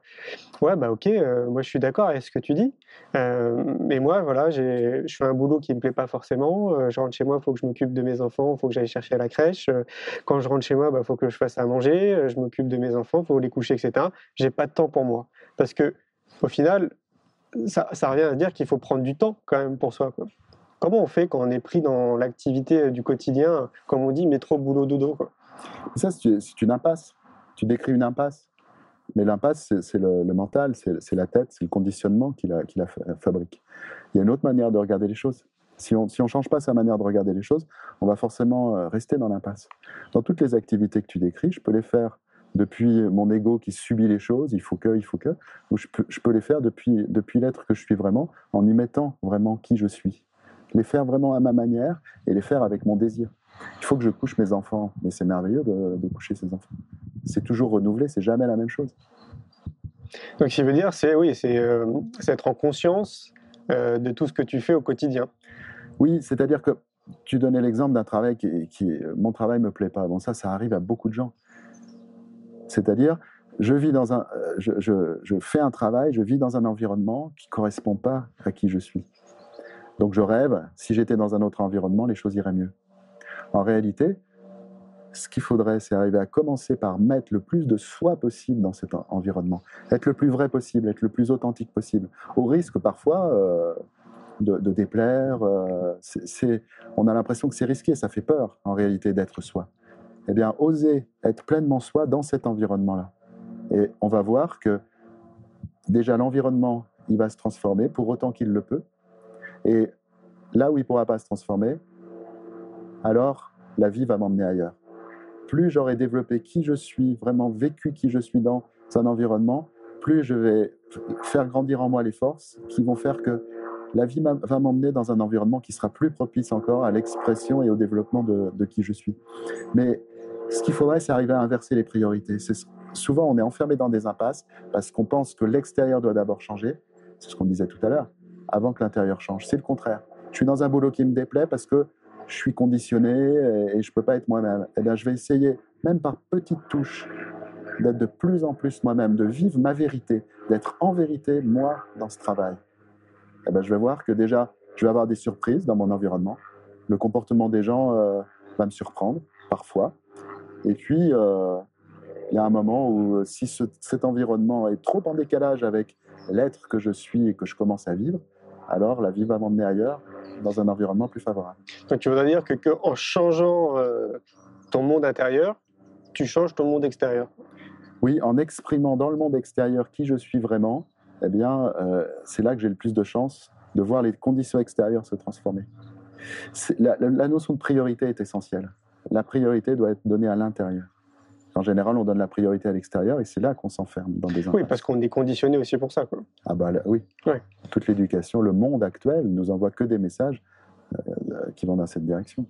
ouais bah ok, euh, moi je suis d'accord avec ce que tu dis, mais moi voilà, je fais un boulot qui me plaît pas forcément. je rentre chez moi, il faut que je m'occupe de mes enfants, il faut que j'aille chercher à la crèche. quand je rentre chez moi, il bah, faut que je fasse à manger, je m'occupe de mes enfants, il faut les coucher, etc. J'ai pas de temps pour moi parce que au final, ça, revient à dire qu'il faut prendre du temps quand même pour soi. Comment on fait quand on est pris dans l'activité du quotidien, comme on dit, métro, boulot, dodo quoi? Ça, c'est une impasse. Tu décris une impasse. Mais l'impasse, c'est le, mental, c'est la tête, c'est le conditionnement qui la, la, fabrique. Il y a une autre manière de regarder les choses. Si on ne change pas sa manière de regarder les choses, on va forcément euh, rester dans l'impasse. Dans toutes les activités que tu décris, je peux les faire depuis mon ego qui subit les choses, il faut que, il faut que, ou je peux, je peux les faire depuis, depuis l'être que je suis vraiment, en y mettant vraiment qui je suis. Les faire vraiment à ma manière et les faire avec mon désir. Il faut que je couche mes enfants. Mais c'est merveilleux de, de coucher ses enfants. C'est toujours renouvelé, c'est jamais la même chose. Donc, ce qui veut dire, c'est oui, c'est euh, être en conscience euh, de tout ce que tu fais au quotidien. Oui, c'est-à-dire que tu donnais l'exemple d'un travail qui, qui, mon travail me plaît pas. Bon, ça, ça arrive à beaucoup de gens. C'est-à-dire, je vis dans un, euh, je, je, je fais un travail, je vis dans un environnement qui correspond pas à qui je suis. Donc, je rêve. Si j'étais dans un autre environnement, les choses iraient mieux. En réalité, ce qu'il faudrait, c'est arriver à commencer par mettre le plus de soi possible dans cet en- environnement, être le plus vrai possible, être le plus authentique possible, au risque parfois euh, de, déplaire. euh, on a l'impression que c'est risqué, ça fait peur en réalité d'être soi. Eh bien, oser être pleinement soi dans cet environnement-là. Et on va voir que déjà l'environnement, il va se transformer pour autant qu'il le peut. Et là où il ne pourra pas se transformer, alors la vie va m'emmener ailleurs. Plus j'aurai développé qui je suis, vraiment vécu qui je suis dans un environnement, plus je vais faire grandir en moi les forces qui vont faire que la vie va m'emmener dans un environnement qui sera plus propice encore à l'expression et au développement de, qui je suis. Mais ce qu'il faudrait, c'est arriver à inverser les priorités. Souvent, on est enfermé dans des impasses parce qu'on pense que l'extérieur doit d'abord changer. C'est ce qu'on disait tout à l'heure, avant que l'intérieur change. C'est le contraire. Je suis dans un boulot qui me déplaît parce que je suis conditionné et, et je peux pas être moi-même. Eh bien, je vais essayer, même par petites touches, d'être de plus en plus moi-même, de vivre ma vérité, d'être en vérité moi dans ce travail. Eh ben, je vais voir que déjà, je vais avoir des surprises dans mon environnement. Le comportement des gens euh, va me surprendre parfois. Et puis, euh, il y a un moment où euh, si ce- cet environnement est trop en décalage avec l'être que je suis et que je commence à vivre, alors la vie va m'emmener ailleurs, dans un environnement plus favorable. Donc, tu voudrais dire que, que en changeant euh, ton monde intérieur, tu changes ton monde extérieur? Oui, en exprimant dans le monde extérieur qui je suis vraiment, eh bien, euh, c'est là que j'ai le plus de chances de voir les conditions extérieures se transformer. C'est- La, la- la notion de priorité est essentielle. La priorité doit être donnée à l'intérieur. En général, on donne la priorité à l'extérieur et c'est là qu'on s'enferme dans des Oui, impasses. parce qu'on est conditionné aussi pour ça. Quoi. Ah bah là, oui. Ouais. Toute l'éducation, le monde actuel nous envoie que des messages euh, qui vont dans cette direction.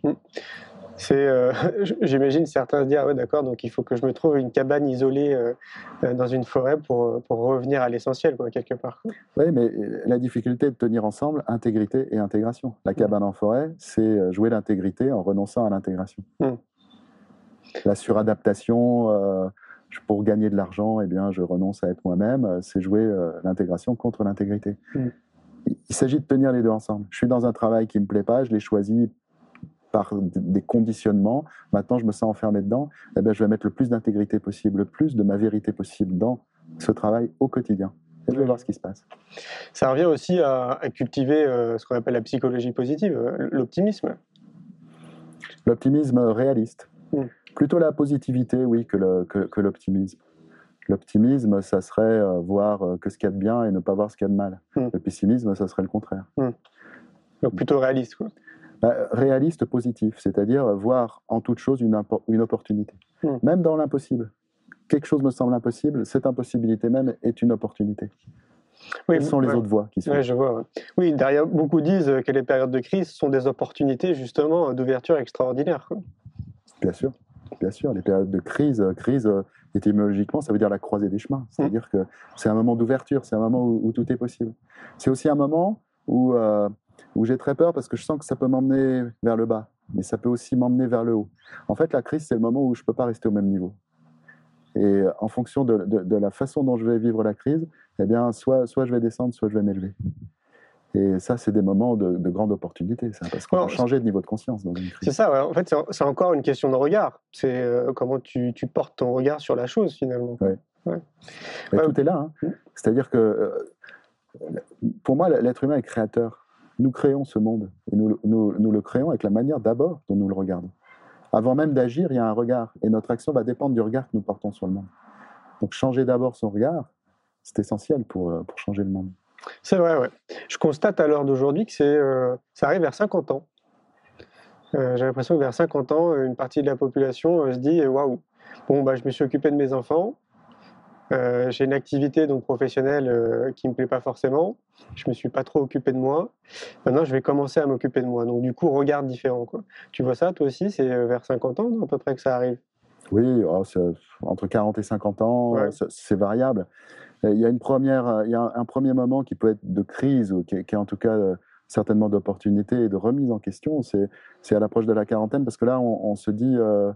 C'est, euh, j'imagine certains se dire, ah ouais, d'accord, donc il faut que je me trouve une cabane isolée euh, euh, dans une forêt pour, euh, pour revenir à l'essentiel, quoi, quelque part. Oui, mais euh, la difficulté de tenir ensemble intégrité et intégration. La cabane en forêt, c'est euh, jouer l'intégrité en renonçant à l'intégration. Mm. La suradaptation, euh, pour gagner de l'argent, eh bien, je renonce à être moi-même. C'est jouer euh, l'intégration contre l'intégrité. Mm. Il, s'agit de tenir les deux ensemble. Je suis dans un travail qui me plaît pas, je l'ai choisi par des conditionnements. Maintenant, je me sens enfermé dedans. Eh bien, je vais mettre le plus d'intégrité possible, le plus de ma vérité possible dans ce travail au quotidien. Et je vais voir ce qui se passe. Ça revient aussi à, à cultiver euh, ce qu'on appelle la psychologie positive, l'optimisme. L'optimisme réaliste. Mm. Plutôt la positivité, oui, que le- que- que l'optimisme. L'optimisme, ça serait euh, voir euh, que ce qu'il y a de bien et ne pas voir ce qu'il y a de mal. Mm. Le pessimisme, ça serait le contraire. Donc plutôt réaliste. Quoi. Bah, réaliste positif, c'est-à-dire voir en toute chose une, opportunité. Mm. Même dans l'impossible. Quelque chose me semble impossible, cette impossibilité même est une opportunité. Oui, Quelles sont les ouais. autres voies qui sont Ouais, je vois. ouais. Oui, derrière, beaucoup disent que les périodes de crise sont des opportunités justement d'ouverture extraordinaire. Bien sûr, bien sûr. Les périodes de crise, euh, crise euh, étymologiquement, ça veut dire la croisée des chemins. C'est-à-dire que c'est un moment d'ouverture, c'est un moment où, où tout est possible. C'est aussi un moment où, euh, où j'ai très peur parce que je sens que ça peut m'emmener vers le bas, mais ça peut aussi m'emmener vers le haut. En fait, la crise, c'est le moment où je ne peux pas rester au même niveau. Et en fonction de, de- de la façon dont je vais vivre la crise, eh bien, soit, soit je vais descendre, soit je vais m'élever. Et ça, c'est des moments de, de grande opportunité, ça, parce qu'on Ouais, va changer de niveau de conscience C'est ça, ouais. en fait, c'est- encore une question de regard. C'est euh, comment tu, tu portes ton regard sur la chose finalement. Mais Ouais. tout est là. hein. C'est-à-dire que, euh, pour moi, l'être humain est créateur. Nous créons ce monde. Et nous, le- nous, nous le créons avec la manière d'abord dont nous le regardons. Avant même d'agir, il y a un regard. Et notre action va dépendre du regard que nous portons sur le monde. Donc, changer d'abord son regard, c'est essentiel pour, euh, pour changer le monde. C'est vrai, ouais. Je constate à l'heure d'aujourd'hui que euh, ça arrive vers 50 ans. Euh, J'ai l'impression que vers 50 ans, une partie de la population euh, se dit euh, waouh, bon, bah, je me suis occupé de mes enfants, Euh, j'ai une activité donc professionnelle euh, qui me plaît pas forcément. Je me suis pas trop occupé de moi. Maintenant, je vais commencer à m'occuper de moi. Donc, du coup, regard différent. Quoi. Tu vois ça, toi aussi C'est euh, vers 50 ans, à peu près, que ça arrive? Oui, oh, entre 40 et 50 ans, Ouais. c'est- variable. Il y a une première, euh, il y a un, premier moment qui peut être de crise ou qui, est- qui est en tout cas euh, certainement d'opportunité et de remise en question. C'est à l'approche de la quarantaine parce que là, on, on se dit euh,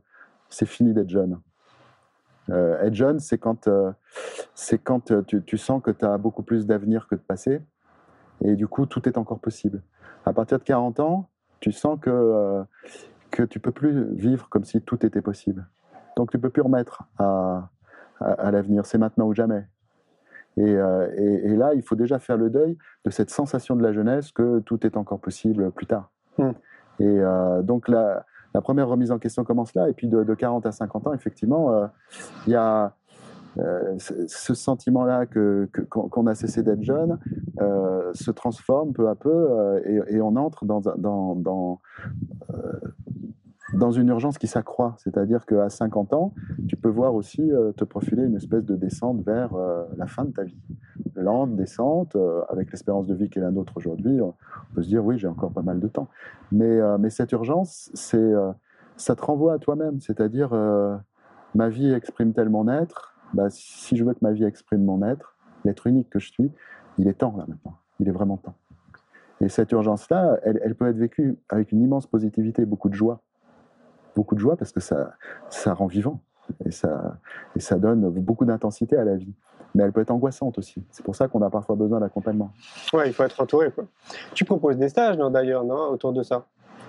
c'est fini d'être jeune. Euh, être jeune, c'est quand, euh, quand tu, tu sens que tu as beaucoup plus d'avenir que de passé et du coup, tout est encore possible. À partir de 40 ans, tu sens que, que tu peux plus vivre comme si tout était possible. Donc tu peux plus remettre à, à, à l'avenir. C'est maintenant ou jamais. Et, euh, et, et là, il faut déjà faire le deuil de cette sensation de la jeunesse que tout est encore possible plus tard. Mm. Et euh, donc la, la première remise en question commence là. Et puis de, de 40 à 50 ans, effectivement, euh, il y a euh, ce, sentiment-là que, que- qu'on qu'on a cessé d'être jeune euh, se transforme peu à peu euh, et, et on entre dans, un- dans, dans, dans une urgence qui s'accroît. C'est-à-dire qu'à 50 ans, tu peux voir aussi euh, te profiler une espèce de descente vers euh, la fin de ta vie. Lente descente, euh, avec l'espérance de vie qui est la nôtre aujourd'hui, on peut se dire oui, j'ai encore pas mal de temps. Mais, cette urgence, c'est, ça te renvoie à toi-même. C'est-à-dire, ma vie exprime-t-elle mon être? Bah, Si je veux que ma vie exprime mon être, l'être unique que je suis, il est temps là maintenant. Il est vraiment temps. Et cette urgence-là, elle peut être vécue avec une immense positivité, beaucoup de joie. Beaucoup de joie parce que ça, ça rend vivant et ça, et ça donne beaucoup d'intensité à la vie. Mais elle peut être angoissante aussi. C'est pour ça qu'on a parfois besoin d'accompagnement. Ouais, il faut être entouré. Quoi. Tu proposes des stages, d'ailleurs, non, autour de ça?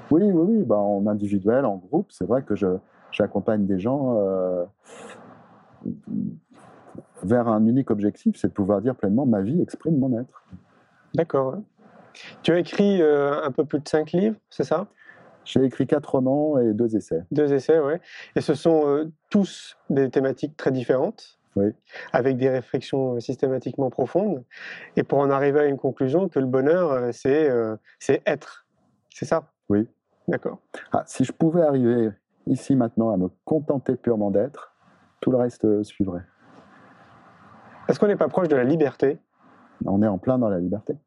Oui, oui, oui, bah, en individuel, en groupe, c'est vrai que j'accompagne des gens euh, vers un unique objectif, c'est de pouvoir dire pleinement ma vie exprime mon être. D'accord. Tu as écrit euh, un peu plus de cinq livres, c'est ça? J'ai écrit quatre romans et deux essais. Deux essais, ouais. Et ce sont euh, tous des thématiques très différentes, Oui. avec des réflexions systématiquement profondes. Et pour en arriver à une conclusion que le bonheur, euh, c'est euh, être. C'est ça? Oui. D'accord. Ah, si je pouvais arriver ici maintenant à me contenter purement d'être, tout le reste euh, suivrait. Est-ce qu'on n'est pas proche de la liberté? On est en plein dans la liberté.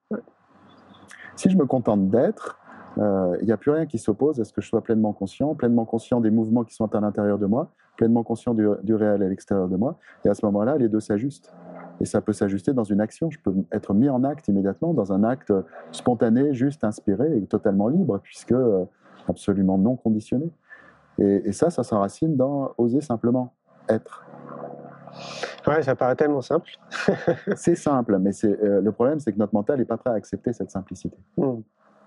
Si je me contente d'être, il n'y a plus rien qui s'oppose à ce que je sois pleinement conscient, pleinement conscient des mouvements qui sont à l'intérieur de moi, pleinement conscient du, du réel à l'extérieur de moi. Et à ce moment-là, les deux s'ajustent. Et ça peut s'ajuster dans une action. Je peux être mis en acte immédiatement, dans un acte spontané, juste, inspiré et totalement libre, puisque euh, absolument non conditionné. Et, et ça, ça s'enracine dans oser simplement être. Ouais, ça paraît tellement simple. C'est simple, mais c'est, euh, le problème, c'est que notre mental n'est pas prêt à accepter cette simplicité. Hmm.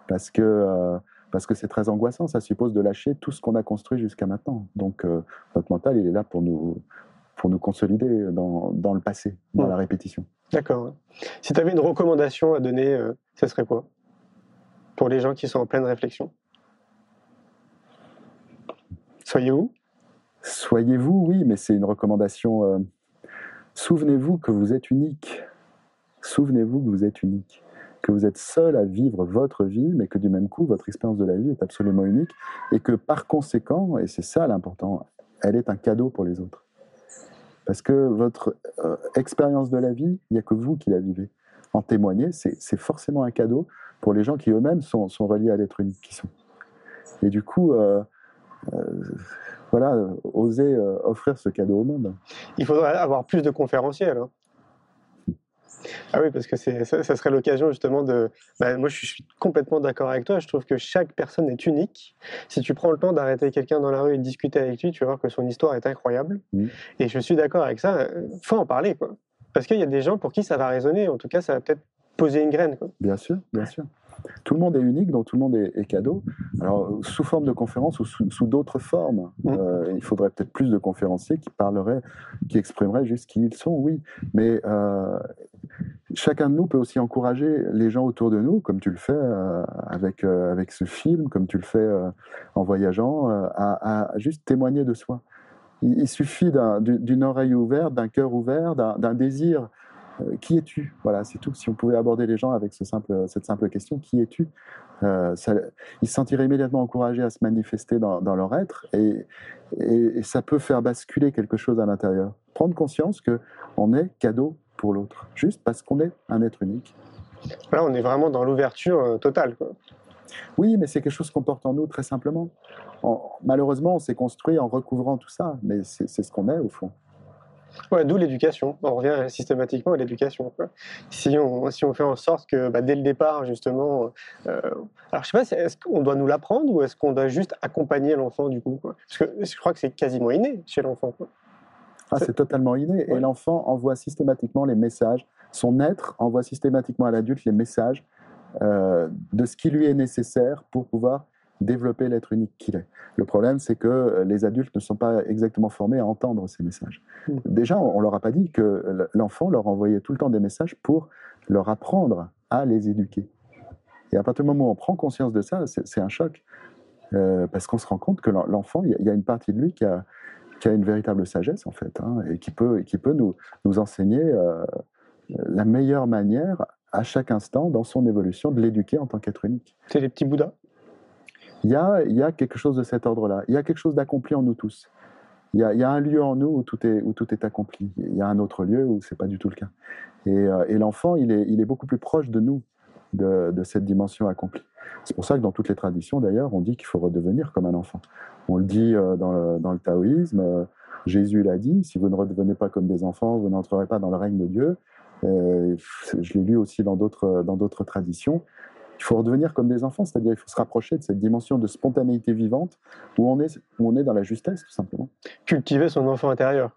Parce que euh, parce que c'est très angoissant, ça suppose de lâcher tout ce qu'on a construit jusqu'à maintenant. Donc euh, notre mental, il est là pour nous, pour nous consolider dans, dans le passé, dans la répétition. D'accord. Si tu avais une recommandation à donner, euh, ça serait quoi? Pour les gens qui sont en pleine réflexion? Soyez où Soyez-vous, oui, mais c'est une recommandation. euh, Souvenez-vous que vous êtes unique. Souvenez-vous que vous êtes unique. Que vous êtes seul à vivre votre vie, mais que du même coup, votre expérience de la vie est absolument unique. Et que par conséquent, et c'est ça l'important, elle est un cadeau pour les autres. Parce que votre euh, expérience de la vie, il n'y a que vous qui la vivez. En témoigner, c'est forcément un cadeau pour les gens qui eux-mêmes sont, reliés à l'être unique qui sont. Et du coup, euh, euh, voilà, oser offrir ce cadeau au monde. Il faudrait avoir plus de conférenciers alors. Ah oui, parce que c'est, ça, ça serait l'occasion justement de. bah, moi, je suis complètement d'accord avec toi. Je trouve que chaque personne est unique. Si tu prends le temps d'arrêter quelqu'un dans la rue et de discuter avec lui, tu vas voir que son histoire est incroyable. Mhm. Et je suis d'accord avec ça. Faut en parler, quoi. Parce qu'il y a des gens pour qui ça va résonner. En tout cas, ça va peut-être poser une graine. Quoi. Bien sûr, bien sûr. Tout le monde est unique, donc tout le monde est, est cadeau. Alors, sous forme de conférence ou sous, sous d'autres formes, Mhm. euh, il faudrait peut-être plus de conférenciers qui parleraient, qui exprimeraient juste qui ils sont, oui. Mais euh, chacun de nous peut aussi encourager les gens autour de nous, comme tu le fais euh, avec, avec ce film, comme tu le fais en voyageant, à, à juste témoigner de soi. Il, il suffit d'un- d'une oreille ouverte, d'un cœur ouvert, d'un désir euh, qui es-tu? Voilà, c'est tout. Si on pouvait aborder les gens avec ce simple, cette simple question, qui es-tu? Euh, Ils se sentiraient immédiatement encouragés à se manifester dans, dans leur être et, et, et, ça peut faire basculer quelque chose à l'intérieur. Prendre conscience que on est cadeau pour l'autre, juste parce qu'on est un être unique. Là, on est vraiment dans l'ouverture euh, totale. Quoi. Oui, mais c'est quelque chose qu'on porte en nous très simplement. En, malheureusement, on s'est construit en recouvrant tout ça, mais c'est ce qu'on est au fond. Ouais, d'où l'éducation. On revient systématiquement à l'éducation. Si on, si on fait en sorte que bah, dès le départ, justement, euh, alors je sais pas, est-ce qu'on doit nous l'apprendre ou est-ce qu'on doit juste accompagner l'enfant du coup quoi? Parce que je crois que c'est quasiment inné chez l'enfant. Ah, c'est totalement inné. Ouais. Et l'enfant envoie systématiquement les messages. Son être envoie systématiquement à l'adulte les messages euh, de ce qui lui est nécessaire pour pouvoir développer l'être unique qu'il est. Le problème, c'est que les adultes ne sont pas exactement formés à entendre ces messages. Mmh. Déjà, on leur a pas dit que l'enfant leur envoyait tout le temps des messages pour leur apprendre à les éduquer. Et à partir du moment où on prend conscience de ça, c'est un choc. Euh, parce qu'on se rend compte que l'enfant, il y a une partie de lui qui a, qui a une véritable sagesse, en fait, hein, et qui peut, qui peut nous, nous enseigner euh, la meilleure manière à chaque instant dans son évolution de l'éduquer en tant qu'être unique. C'est les petits Bouddhas? Il y, a, quelque chose de cet ordre-là. Il y a quelque chose d'accompli en nous tous. Il y, a, un lieu en nous où tout est, accompli. Il y a un autre lieu où ce n'est pas du tout le cas. Et, euh, l'enfant, il est, beaucoup plus proche de nous, de, cette dimension accomplie. C'est pour ça que dans toutes les traditions, d'ailleurs, on dit qu'il faut redevenir comme un enfant. On le dit euh, dans, le, taoïsme, euh, Jésus l'a dit, si vous ne redevenez pas comme des enfants, vous n'entrerez pas dans le règne de Dieu. Je l'ai lu aussi dans d'autres traditions. Il faut redevenir comme des enfants, c'est-à-dire il faut se rapprocher de cette dimension de spontanéité vivante où on est, où on est dans la justesse, tout simplement. Cultiver son enfant intérieur.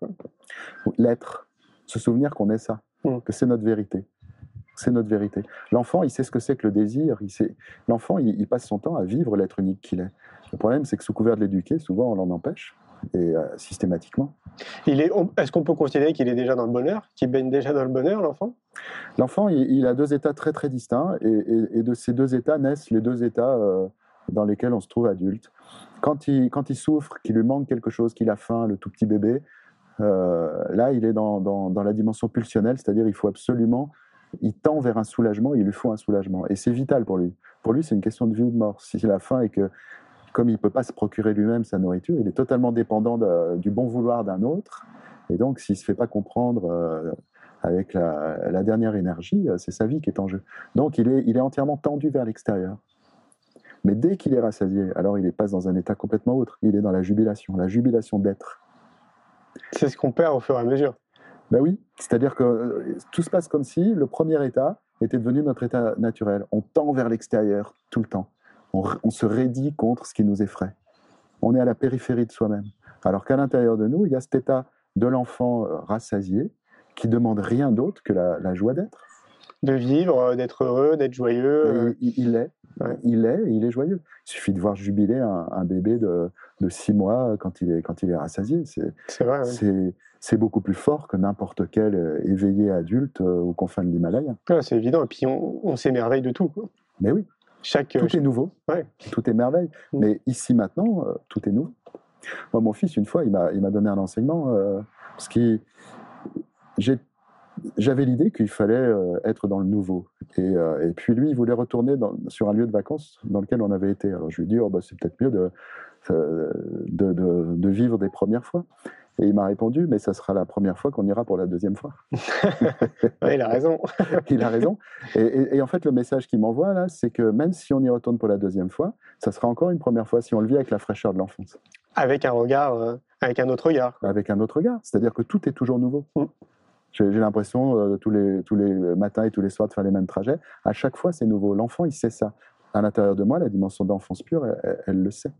L'être, se souvenir qu'on est ça, mmh. que c'est notre vérité. C'est notre vérité. L'enfant, il sait ce que c'est que le désir. Il sait... L'enfant, il, il, passe son temps à vivre l'être unique qu'il est. Le problème, c'est que sous couvert de l'éduquer, souvent, on l'en empêche, et euh, systématiquement. Est, est-ce qu'on peut considérer qu'il est déjà dans le bonheur, qu'il baigne déjà dans le bonheur, l'enfant? L'enfant, il, il, a deux états très très distincts, et, et, et, de ces deux états naissent les deux états euh, dans lesquels on se trouve adulte. Quand il, quand il souffre, qu'il lui manque quelque chose, qu'il a faim, le tout petit bébé, euh, là, il est dans, dans, dans la dimension pulsionnelle, c'est-à-dire il faut absolument il tend vers un soulagement, il lui faut un soulagement. Et c'est vital pour lui. Pour lui, c'est une question de vie ou de mort. Si la faim et que, comme il ne peut pas se procurer lui-même sa nourriture, il est totalement dépendant de, du bon vouloir d'un autre. Et donc, s'il ne se fait pas comprendre euh, avec la, la, dernière énergie, c'est sa vie qui est en jeu. Donc, il est, il est entièrement tendu vers l'extérieur. Mais dès qu'il est rassasié, alors il passe dans un état complètement autre. Il est dans la jubilation, la jubilation d'être. C'est ce qu'on perd au fur et à mesure. Ben oui, c'est-à-dire que euh, tout se passe comme si le premier état était devenu notre état naturel. On tend vers l'extérieur tout le temps. On, on, se raidit contre ce qui nous effraie. On est à la périphérie de soi-même. Alors qu'à l'intérieur de nous, il y a cet état de l'enfant euh, rassasié qui demande rien d'autre que la, la joie d'être. De vivre, d'être heureux, d'être joyeux. Il, il, est. Ouais. Il est, il est joyeux. Il suffit de voir jubiler un, un bébé de, de, six mois quand il est, quand il est rassasié. C'est vrai. Oui c'est beaucoup plus fort que n'importe quel éveillé adulte aux confins de l'Himalaya. C'est évident, et puis on, on s'émerveille de tout. Quoi. Mais oui, Chaque, tout chaque... est nouveau, ouais. tout est merveille. Mmh. Mais ici maintenant, euh, tout est nouveau. Moi, mon fils, une fois, il m'a donné un enseignement, euh, parce que j'avais l'idée qu'il fallait euh, être dans le nouveau. Et, et, puis lui, il voulait retourner dans, sur un lieu de vacances dans lequel on avait été. Alors je lui ai dit, oh, bah, c'est peut-être mieux de, de, de, de, vivre des premières fois. Et il m'a répondu, mais ça sera la première fois qu'on ira pour la deuxième fois. ouais, il a raison. il a raison. Et, et, et, en fait, le message qu'il m'envoie là, c'est que même si on y retourne pour la deuxième fois, ça sera encore une première fois si on le vit avec la fraîcheur de l'enfance. Avec un regard, euh, avec un autre regard. Avec un autre regard. C'est-à-dire que tout est toujours nouveau. Mm. J'ai l'impression euh, tous, les, tous les matins et tous les soirs de faire les mêmes trajets. À chaque fois, c'est nouveau. L'enfant, il sait ça. À l'intérieur de moi, la dimension d'enfance pure, elle, elle, elle le sait.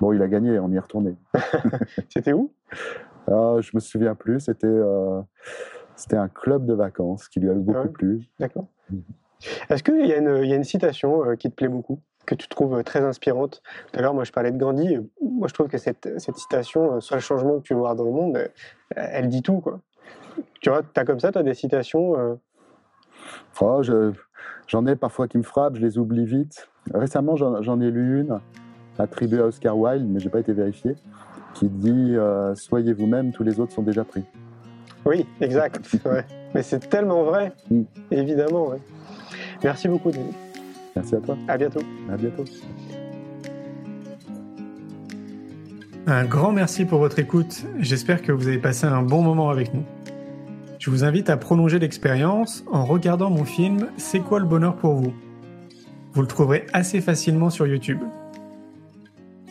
Bon, il a gagné, on y est retourné. C'était où? Ah, Je me souviens plus. C'était euh, c'était un club de vacances qui lui avait beaucoup ouais. plu. D'accord. Mmh. Est-ce qu'il y, y, a une citation euh, qui te plaît beaucoup, que tu trouves très inspirante? Tout à l'heure, moi, je parlais de Gandhi. Moi, je trouve que cette, cette citation, sur le changement que tu veux voir dans le monde, elle dit tout. Quoi. Tu vois, tu as comme ça, tu as des citations euh... oh, J'en ai parfois qui me frappent, je les oublie vite. Récemment, j'en ai lu une attribué à Oscar Wilde, mais j'ai pas été vérifié, qui dit euh, Soyez vous-même, tous les autres sont déjà pris. Oui, exact. ouais. Mais c'est tellement vrai, Mm. évidemment. ouais. Merci beaucoup, Denis. Merci à toi. À bientôt. À bientôt. Un grand merci pour votre écoute. J'espère que vous avez passé un bon moment avec nous. Je vous invite à prolonger l'expérience en regardant mon film C'est quoi le bonheur pour vous? Vous le trouverez assez facilement sur YouTube.